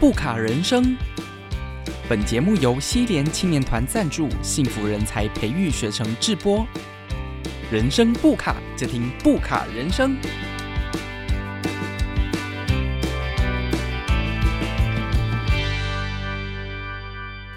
布卡人生，本节目由西联青年团赞助，幸福人才培育学程制播。人生不卡，就听不卡人生。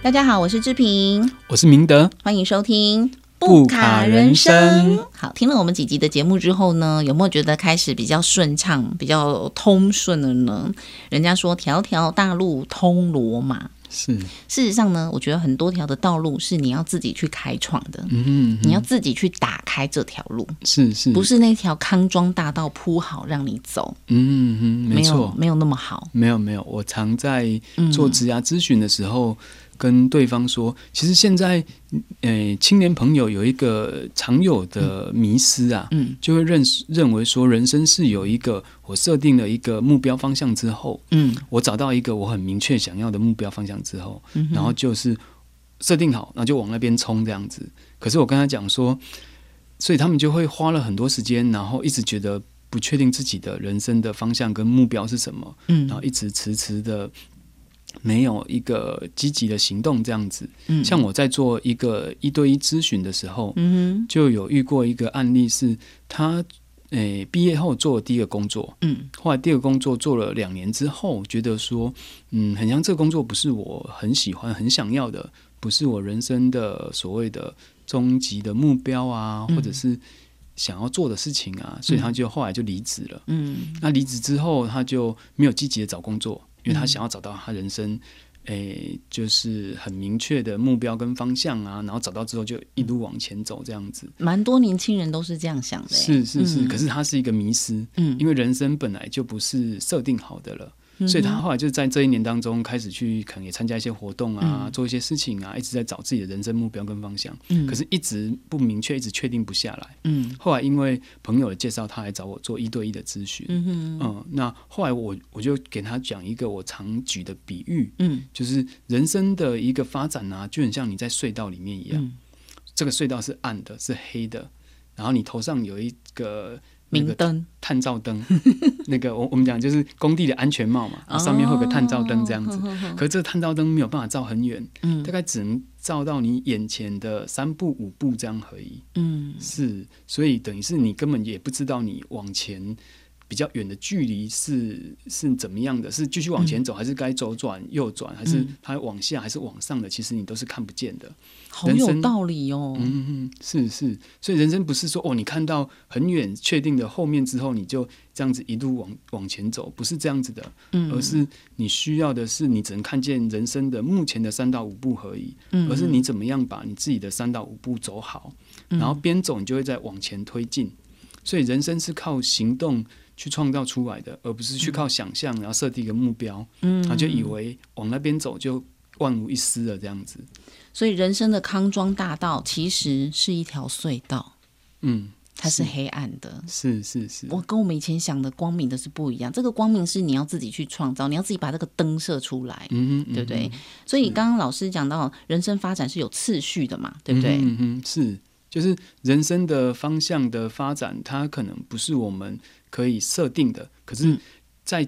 大家好，我是志平，我是明德，欢迎收听布卡人生。好，听了我们几集的节目之后呢，有没有觉得开始比较顺畅、比较通顺了呢？人家说条条大路通罗马，是事实上呢，我觉得很多条的道路是你要自己去开创的，嗯，你要自己去打开这条路，是是，不是那条康庄大道铺好让你走，嗯哼，没错，没有那么好。没有没有，我常在嗯做职涯咨询的时候。跟对方说，其实现在，呃，青年朋友有一个常有的迷失啊，嗯。就会认识认为说，人生是有一个我设定了一个目标方向之后，嗯。我找到一个我很明确想要的目标方向之后，嗯然后就是设定好，那就往那边冲这样子。可是我跟他讲说，所以他们就会花了很多时间，然后一直觉得不确定自己的人生的方向跟目标是什么，嗯。然后一直迟迟的没有一个积极的行动这样子。嗯。像我在做一个一对一咨询的时候，嗯就有遇过一个案例是他。诶，毕业后做了第一个工作，嗯。后来第二个工作做了两年之后，觉得说，嗯，很像这个工作不是我很喜欢、很想要的，不是我人生的所谓的终极的目标啊，嗯。或者是想要做的事情啊，所以他就后来就离职了。嗯。那离职之后，他就没有积极的找工作，因为他嗯想要找到他人生。诶，就是很明确的目标跟方向啊，然后找到之后就一路往前走，这样子。蛮多年轻人都是这样想的欸。是是是，嗯可是他是一个迷失，嗯因为人生本来就不是设定好的了。所以他后来就在这一年当中开始去，可能也参加一些活动啊，嗯。做一些事情啊，一直在找自己的人生目标跟方向。嗯。可是一直不明确，一直确定不下来。嗯。后来因为朋友的介绍，他来找我做一对一的咨询。嗯那后来我我就给他讲一个我常举的比喻，嗯。就是人生的一个发展啊，就很像你在隧道里面一样，嗯。这个隧道是暗的，是黑的，然后你头上有一个明灯。探照灯，那个我我们讲就是工地的安全帽嘛，上面会有个探照灯这样子。子可是这个探照灯没有办法照很远，嗯。大概只能照到你眼前的三步五步这样而已。嗯。是，所以等于是你根本也不知道你往前比较远的距离是是怎么样的，是继续往前走，还是该左转右转，还是嗯。它往下，还是往上的，其实你都是看不见的。好有道理哦。嗯嗯，是是，所以人生不是说哦，你看到很远确定的后面之后，你就这样子一路往往前走，不是这样子的，嗯。而是你需要的是你只能看见人生的目前的三到五步而已，嗯而是你怎么样把你自己的三到五步走好，嗯。然后边走你就会再往前推进。所以人生是靠行动去创造出来的，而不是去靠想象，然后设定一个目标，嗯然后就以为往那边走就万无一失了这样子。所以人生的康庄大道其实是一条隧道，嗯，它是黑暗的。是是是，我跟我们以前想的光明的是不一样，这个光明是你要自己去创造，你要自己把这个灯射出来，嗯哼，对不对嗯？所以刚刚老师讲到，人生发展是有次序的嘛，对不对？嗯嗯哼，是，就是人生的方向的发展，它可能不是我们可以设定的，可是嗯，在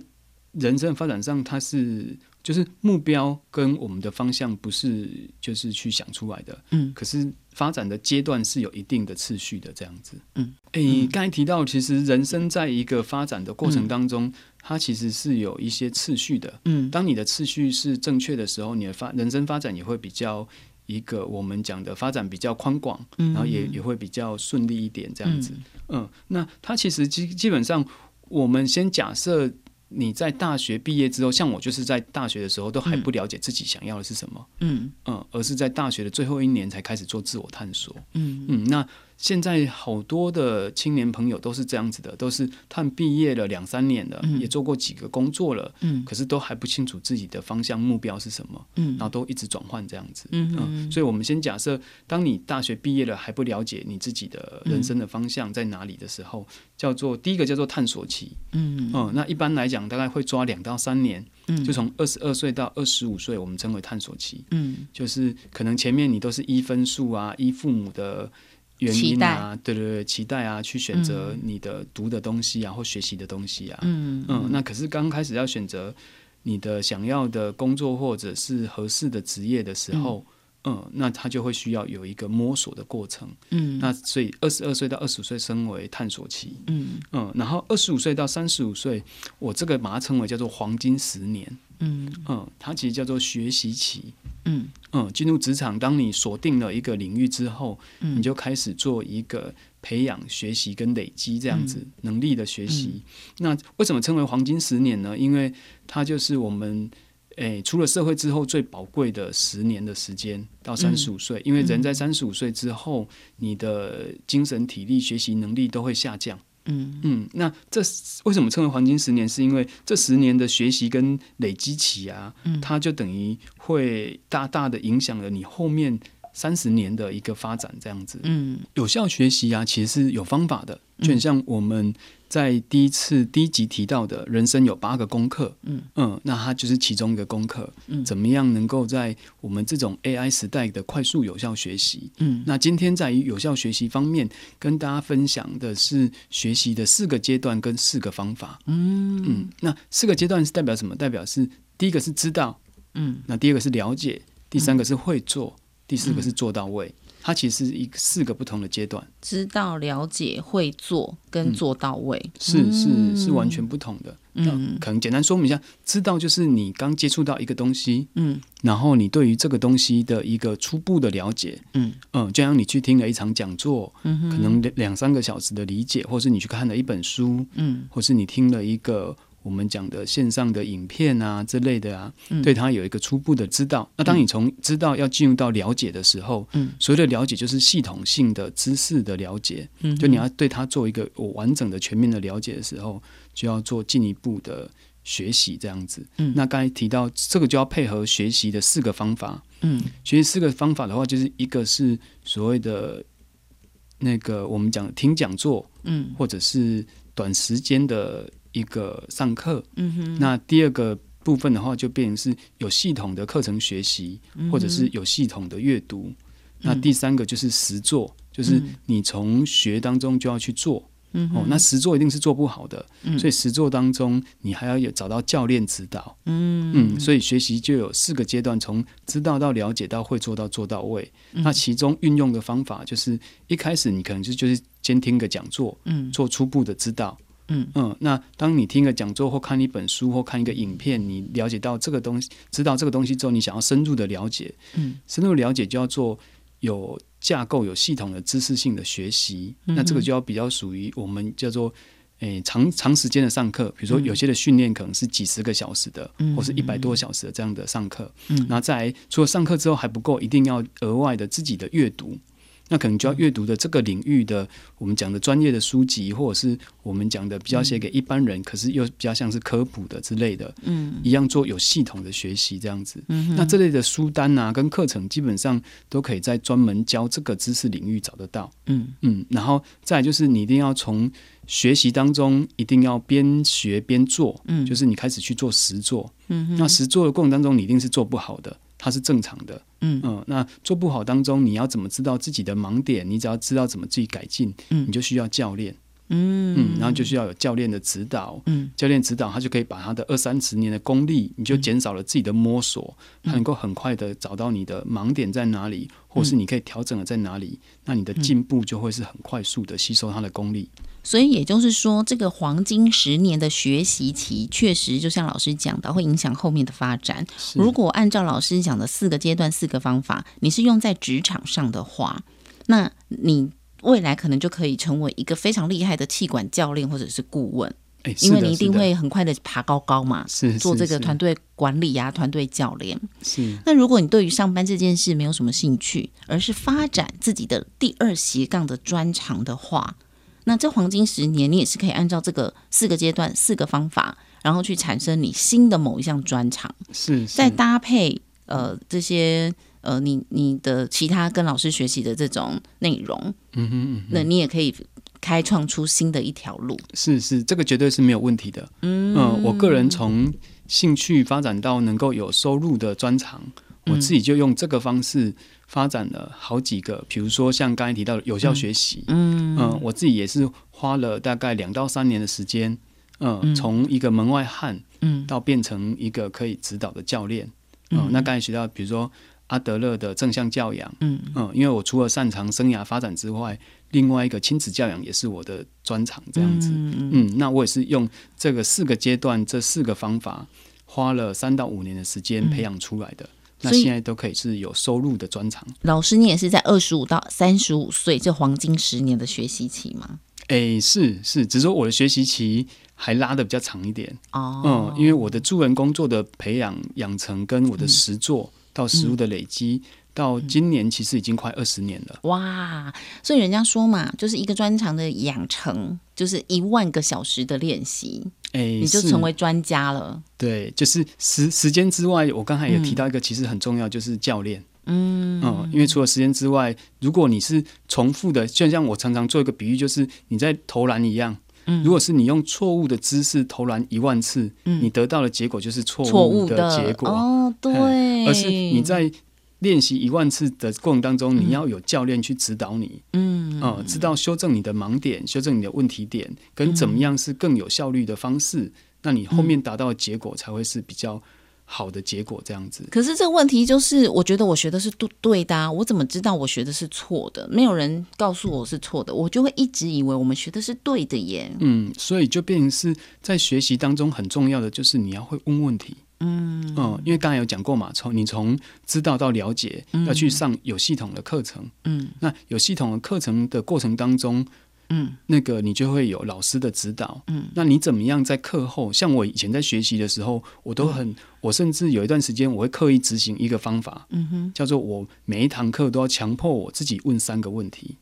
人生的发展上，它是就是目标跟我们的方向不是就是去想出来的，嗯。可是发展的阶段是有一定的次序的，这样子。嗯，诶，刚才提到，其实人生在一个发展的过程当中，它其实是有一些次序的。嗯。当你的次序是正确的时候，你的发人生发展也会比较一个我们讲的发展比较宽广，嗯然后也也会比较顺利一点这样子。嗯。那它其实基基本上，我们先假设你在大学毕业之后，像我就是在大学的时候都还不了解自己想要的是什么，嗯。嗯，而是在大学的最后一年才开始做自我探索。嗯。嗯，那现在好多的青年朋友都是这样子的，都是他们毕业了两三年了，嗯也做过几个工作了，嗯可是都还不清楚自己的方向目标是什么，嗯然后都一直转换这样子。嗯嗯，所以我们先假设，当你大学毕业了还不了解你自己的人生的方向在哪里的时候，叫做第一个叫做探索期。嗯嗯，那一般来讲大概会抓两到三年，嗯就从二十二岁到二十五岁，我们称为探索期。嗯就是可能前面你都是依分数啊，依父母的原因啊，对对对，期待啊，去选择你的读的东西啊，或学习的东西啊，嗯嗯，那可是刚开始要选择你的想要的工作或者是合适的职业的时候，嗯，那他就会需要有一个摸索的过程，嗯，那所以二十二岁到二十五岁称为探索期，嗯嗯，然后二十五岁到三十五岁，我这个把它称为叫做黄金十年，嗯嗯，它其实叫做学习期。嗯嗯，进入职场，当你锁定了一个领域之后，你就开始做一个培养、学习跟累积这样子能力的学习。那为什么称为黄金十年呢？因为它就是我们诶出了社会之后最宝贵的十年的时间，到三十五岁。因为人在三十五岁之后，你的精神、体力、学习能力都会下降。嗯嗯，那这为什么称为黄金十年？是因为这十年的学习跟累积起啊，它就等于会大大的影响了你后面。三十年的一个发展这样子，嗯，有效学习啊，其实是有方法的，就很像我们在第一次第一集提到的人生有八个功课，嗯。嗯，那它就是其中一个功课，嗯，怎么样能够在我们这种 AI 时代的快速有效学习，嗯，那今天在于有效学习方面跟大家分享的是学习的四个阶段跟四个方法，嗯。嗯，那四个阶段是代表什么？代表是第一个是知道，嗯，那第二个是了解，第三个是会做。第四个是做到位，它其实是一四个不同的阶段，知道、了解、会做跟做到位，是是是完全不同的。嗯，可能简单说明一下，知道就是你刚接触到一个东西，嗯，然后你对于这个东西的一个初步的了解，嗯。嗯，就像你去听了一场讲座，嗯，可能两三个小时的理解，或是你去看了一本书，嗯，或是你听了一个。我们讲的线上的影片啊之类的啊，对他有一个初步的知道。那当你从知道要进入到了解的时候，嗯，所谓的了解就是系统性的知识的了解，嗯，就你要对他做一个我完整的、全面的了解的时候，就要做进一步的学习，这样子。嗯，那刚才提到这个就要配合学习的四个方法，嗯，学习四个方法的话，就是一个是所谓的那个我们讲听讲座，嗯，或者是短时间的。一个上课，嗯哼，那第二个部分的话，就变成是有系统的课程学习，或者是有系统的阅读。那第三个就是实做，就是你从学当中就要去做，嗯哦，那实做一定是做不好的，所以实做当中你还要有找到教练指导，嗯。嗯，所以学习就有四个阶段，从知道到了解到会做到做到位。那其中运用的方法就是一开始你可能就就是先听个讲座，嗯，做初步的知道。嗯嗯，那当你听个讲座或看一本书或看一个影片，你了解到这个东西，知道这个东西之后，你想要深入的了解，嗯，深入了解就要做有架构、有系统的知识性的学习。那这个就要比较属于我们叫做诶长长时间的上课，比如说有些的训练可能是几十个小时的，或是一百多小时的这样的上课。嗯，那在除了上课之后还不够，一定要额外的自己的阅读。那可能就要阅读的这个领域的我们讲的专业的书籍，或者是我们讲的比较写给一般人，可是又比较像是科普的之类的，嗯，一样做有系统的学习这样子。嗯，那这类的书单啊，跟课程基本上都可以在专门教这个知识领域找得到。嗯嗯，然后再就是你一定要从学习当中一定要边学边做，嗯，就是你开始去做实做。嗯，那实做的过程当中，你一定是做不好的。它是正常的，嗯。嗯，那做不好当中，你要怎么知道自己的盲点？你只要知道怎么自己改进，嗯，你就需要教练，嗯。嗯，然后就需要有教练的指导，嗯，教练指导他就可以把他的二三十年的功力，你就减少了自己的摸索，他能够很快的找到你的盲点在哪里，或是你可以调整的在哪里，那你的进步就会是很快速的吸收他的功力。所以也就是说，这个黄金十年的学习期，确实就像老师讲的，会影响后面的发展。如果按照老师讲的四个阶段、四个方法，你是用在职场上的话，那你未来可能就可以成为一个非常厉害的气管教练或者是顾问。因为你一定会很快的爬高高嘛，是做这个团队管理呀，团队教练。是。那如果你对于上班这件事没有什么兴趣，而是发展自己的第二斜杠的专长的话，那这黄金十年，你也是可以按照这个四个阶段、四个方法，然后去产生你新的某一项专长。是，再搭配呃这些呃你你的其他跟老师学习的这种内容，嗯哼，那你也可以开创出新的一条路。是是，这个绝对是没有问题的。嗯，我个人从兴趣发展到能够有收入的专长，我自己就用这个方式。发展了好几个，比如说像刚才提到的有效学习，嗯。嗯，我自己也是花了大概两到三年的时间，嗯，从一个门外汉，嗯，到变成一个可以指导的教练，嗯，那刚才提到，比如说阿德勒的正向教养，嗯。嗯，因为我除了擅长生涯发展之外，另外一个亲子教养也是我的专长，这样子，嗯，那我也是用这个四个阶段，这四个方法，花了三到五年的时间培养出来的。那现在都可以是有收入的专长。老师，你也是在二十五到三十五岁这黄金十年的学习期吗？哎，是是，只是说我的学习期还拉的比较长一点哦。嗯，因为我的助人工作的培养养成跟我的实作到实物的累积。到今年其实已经快二十年了哇！所以人家说嘛，就是一个专长的养成，就是一万个小时的练习，哎，你就成为专家了。对，就是时时间之外，我刚才也提到一个，其实很重要，就是教练。嗯嗯，因为除了时间之外，如果你是重复的，就像我常常做一个比喻，就是你在投篮一样。嗯，如果是你用错误的姿势投篮一万次，嗯，你得到的结果就是错误的结果。哦，对，而是你在。练习一万次的过程当中，你要有教练去指导你，嗯，啊，知道修正你的盲点，修正你的问题点，跟怎么样是更有效率的方式，那你后面达到的结果才会是比较好的结果。这样子。可是这个问题就是，我觉得我学的是对对的，我怎么知道我学的是错的？没有人告诉我是错的，我就会一直以为我们学的是对的耶。嗯，所以就变成是在学习当中很重要的，就是你要会问问题。嗯嗯，因为刚才有讲过嘛，从你从知道到了解，要去上有系统的课程。嗯，那有系统的课程的过程当中，嗯，那个你就会有老师的指导。嗯，那你怎么样在课后？像我以前在学习的时候，我都很，我甚至有一段时间我会刻意执行一个方法，嗯哼，叫做我每一堂课都要强迫我自己问三个问题。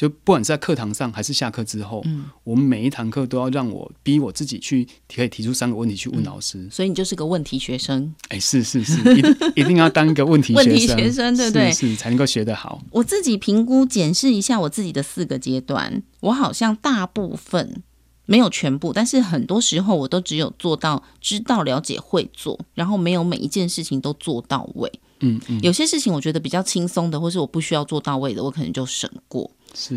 就不管是在课堂上还是下课之后，嗯，我们每一堂课都要让我逼我自己去可以提出三个问题去问老师，所以你就是个问题学生。哎，是是是，一定 一定要当一个问题问题学生，对不对？是才能够学得好。我自己评估检视一下我自己的四个阶段，我好像大部分没有全部，但是很多时候我都只有做到知道、了解、会做，然后没有每一件事情都做到位。嗯嗯，有些事情我觉得比较轻松的，或是我不需要做到位的，我可能就省过。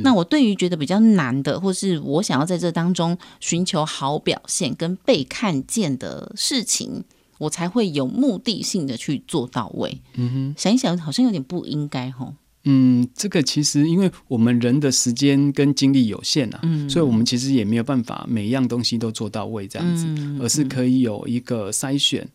那我对于觉得比较难的，或是我想要在这当中寻求好表现跟被看见的事情，我才会有目的性的去做到位。嗯哼，想一想，好像有点不应该吼。嗯，这个其实因为我们人的时间跟精力有限啊，嗯，所以我们其实也没有办法每一样东西都做到位这样子，而是可以有一个筛选。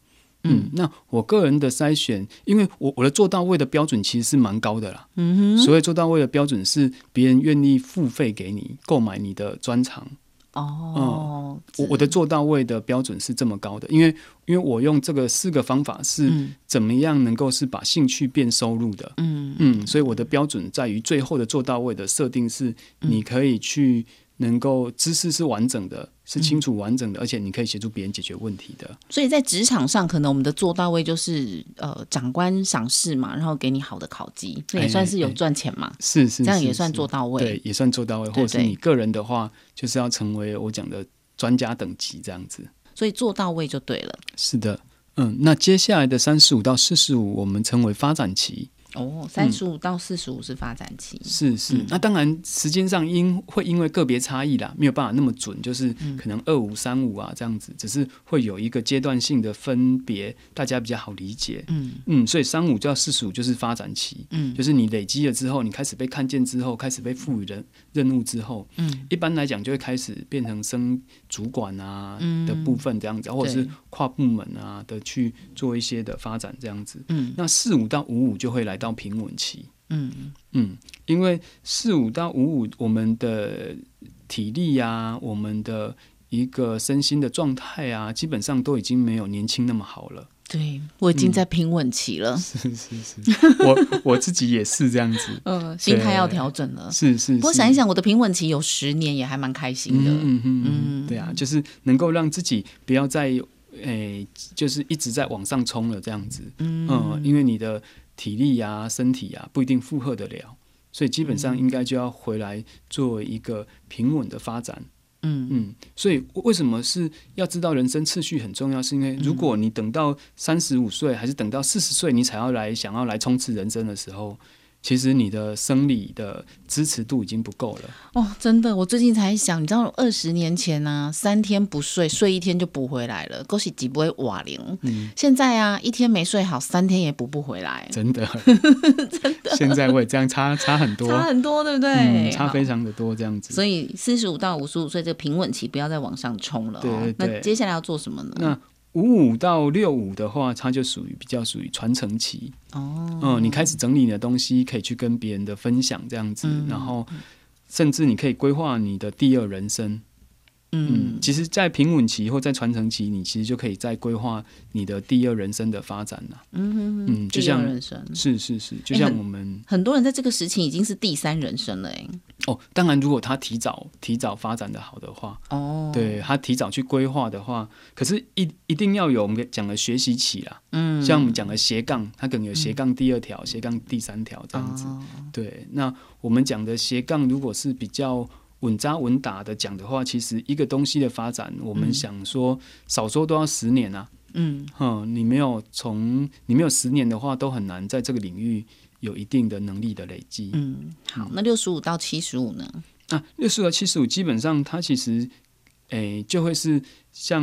嗯，那我个人的筛选，因为我我的做到位的标准其实是蛮高的啦。嗯哼，所谓做到位的标准是别人愿意付费给你购买你的专长。哦，我我的做到位的标准是这么高的，因为因为我用这个四个方法是怎么样能够是把兴趣变收入的。嗯嗯，所以我的标准在于最后的做到位的设定是你可以去。能够知识是完整的，是清楚完整的，而且你可以协助别人解决问题的。所以在职场上，可能我们的做到位就是呃，长官赏识嘛，然后给你好的考绩，这也算是有赚钱嘛。是是，这样也算做到位，对，也算做到位。或者是你个人的话，就是要成为我讲的专家等级这样子。所以做到位就对了。是的，嗯，那接下来的三十五到四十五，我们称为发展期。哦，三十五到四十五是发展期，是是。那当然，时间上因会因为个别差异啦，没有办法那么准，就是可能二五三五啊这样子，只是会有一个阶段性的分别，大家比较好理解。嗯。嗯，所以三五到四十五就是发展期，嗯，就是你累积了之后，你开始被看见之后，开始被赋予人任务之后，嗯，一般来讲就会开始变成升主管啊的部分这样子，或者是跨部门啊的去做一些的发展这样子。嗯，那四五到五五就会来。到平稳期，嗯嗯，因为四五到五五，我们的体力呀，我们的一个身心的状态啊，基本上都已经没有年轻那么好了。对我已经在平稳期了，是是是，我我自己也是这样子，嗯，心态要调整了。是是，不过想一想，我的平稳期有十年，也还蛮开心的。嗯嗯嗯，对啊，就是能够让自己不要再诶，就是一直在往上冲了这样子。嗯，因为你的。体力呀，身体呀，不一定负荷得了，所以基本上应该就要回来做一个平稳的发展。嗯嗯，所以为什么是要知道人生次序很重要？是因为如果你等到三十五岁，还是等到四十岁，你才要来想要来冲刺人生的时候。其实你的生理的支持度已经不够了哦，真的，我最近才想，你知道二十年前呢，三天不睡，睡一天就补回来了，恭喜几不会瓦零。嗯，现在啊，一天没睡好，三天也补不回来。真的，真的，现在我也这样差差很多，差很多，对不对？差非常的多，这样子。所以四十五到五十五岁这个平稳期，不要再往上冲了。对对。那接下来要做什么呢？那五五到六五的话，它就属于比较属于传承期哦。嗯，你开始整理你的东西，可以去跟别人的分享这样子，然后甚至你可以规划你的第二人生。嗯，其实，在平稳期或在传承期，你其实就可以在规划你的第二人生的发展了。嗯嗯，就像人生是是是，就像我们很多人在这个时期已经是第三人生了哎。哦，当然，如果他提早提早发展的好的话，哦，对他提早去规划的话，可是一一定要有我们讲的学习期啦。嗯，像我们讲的斜杠，它可能有斜杠第二条、斜杠第三条这样子。对，那我们讲的斜杠，如果是比较。稳扎稳打的讲的话，其实一个东西的发展，我们想说少说都要十年啊。嗯，哼，你没有从你没有十年的话，都很难在这个领域有一定的能力的累积。嗯，好，那六十五到七十五呢？啊，六十五到七十五，基本上它其实，诶，就会是像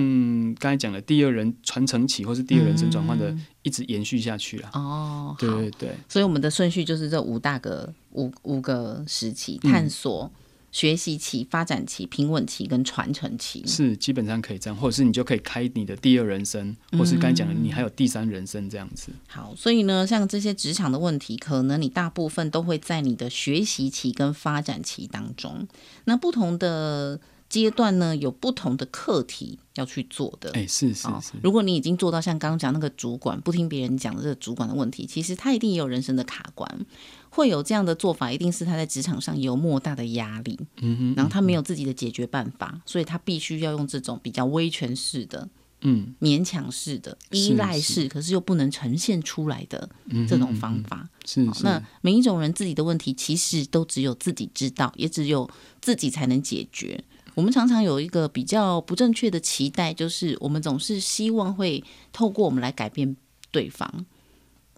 刚才讲的第二人传承起，或是第二人生转换的，一直延续下去了。哦，对对对。所以我们的顺序就是这五大个五五个时期探索。学习期、发展期、平稳期跟传承期是基本上可以这样，或者是你就可以开你的第二人生，或是刚才讲的你还有第三人生这样子。好，所以呢，像这些职场的问题，可能你大部分都会在你的学习期跟发展期当中。那不同的阶段呢，有不同的课题要去做的。哎，是是是。如果你已经做到像刚刚讲那个主管不听别人讲的这个主管的问题，其实他一定也有人生的卡关。会有这样的做法，一定是他在职场上有莫大的压力，嗯哼，然后他没有自己的解决办法，所以他必须要用这种比较威权式的、嗯，勉强式的、依赖式，可是又不能呈现出来的这种方法。是，那每一种人自己的问题，其实都只有自己知道，也只有自己才能解决。我们常常有一个比较不正确的期待，就是我们总是希望会透过我们来改变对方。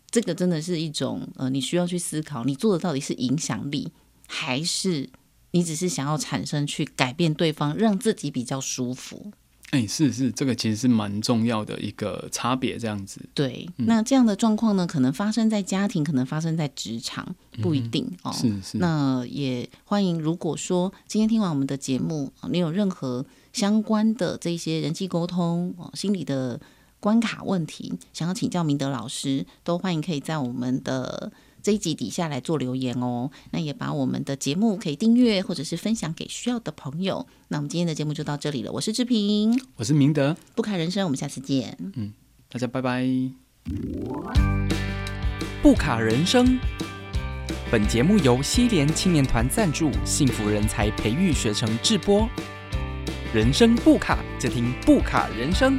这个真的是一种呃，你需要去思考，你做的到底是影响力，还是你只是想要产生去改变对方，让自己比较舒服？哎，是是，这个其实是蛮重要的一个差别，这样子。对，那这样的状况呢，可能发生在家庭，可能发生在职场，不一定哦。是是。那也欢迎，如果说今天听完我们的节目，你有任何相关的这些人际沟通哦，心理的。关卡问题，想要请教明德老师，都欢迎可以在我们的这一集底下来做留言哦。那也把我们的节目可以订阅或者是分享给需要的朋友。那我们今天的节目就到这里了，我是志平，我是明德，不卡人生，我们下次见。嗯，大家拜拜。不卡人生，本节目由西联青年团赞助，幸福人才培育学程制播。人生不卡，就听不卡人生。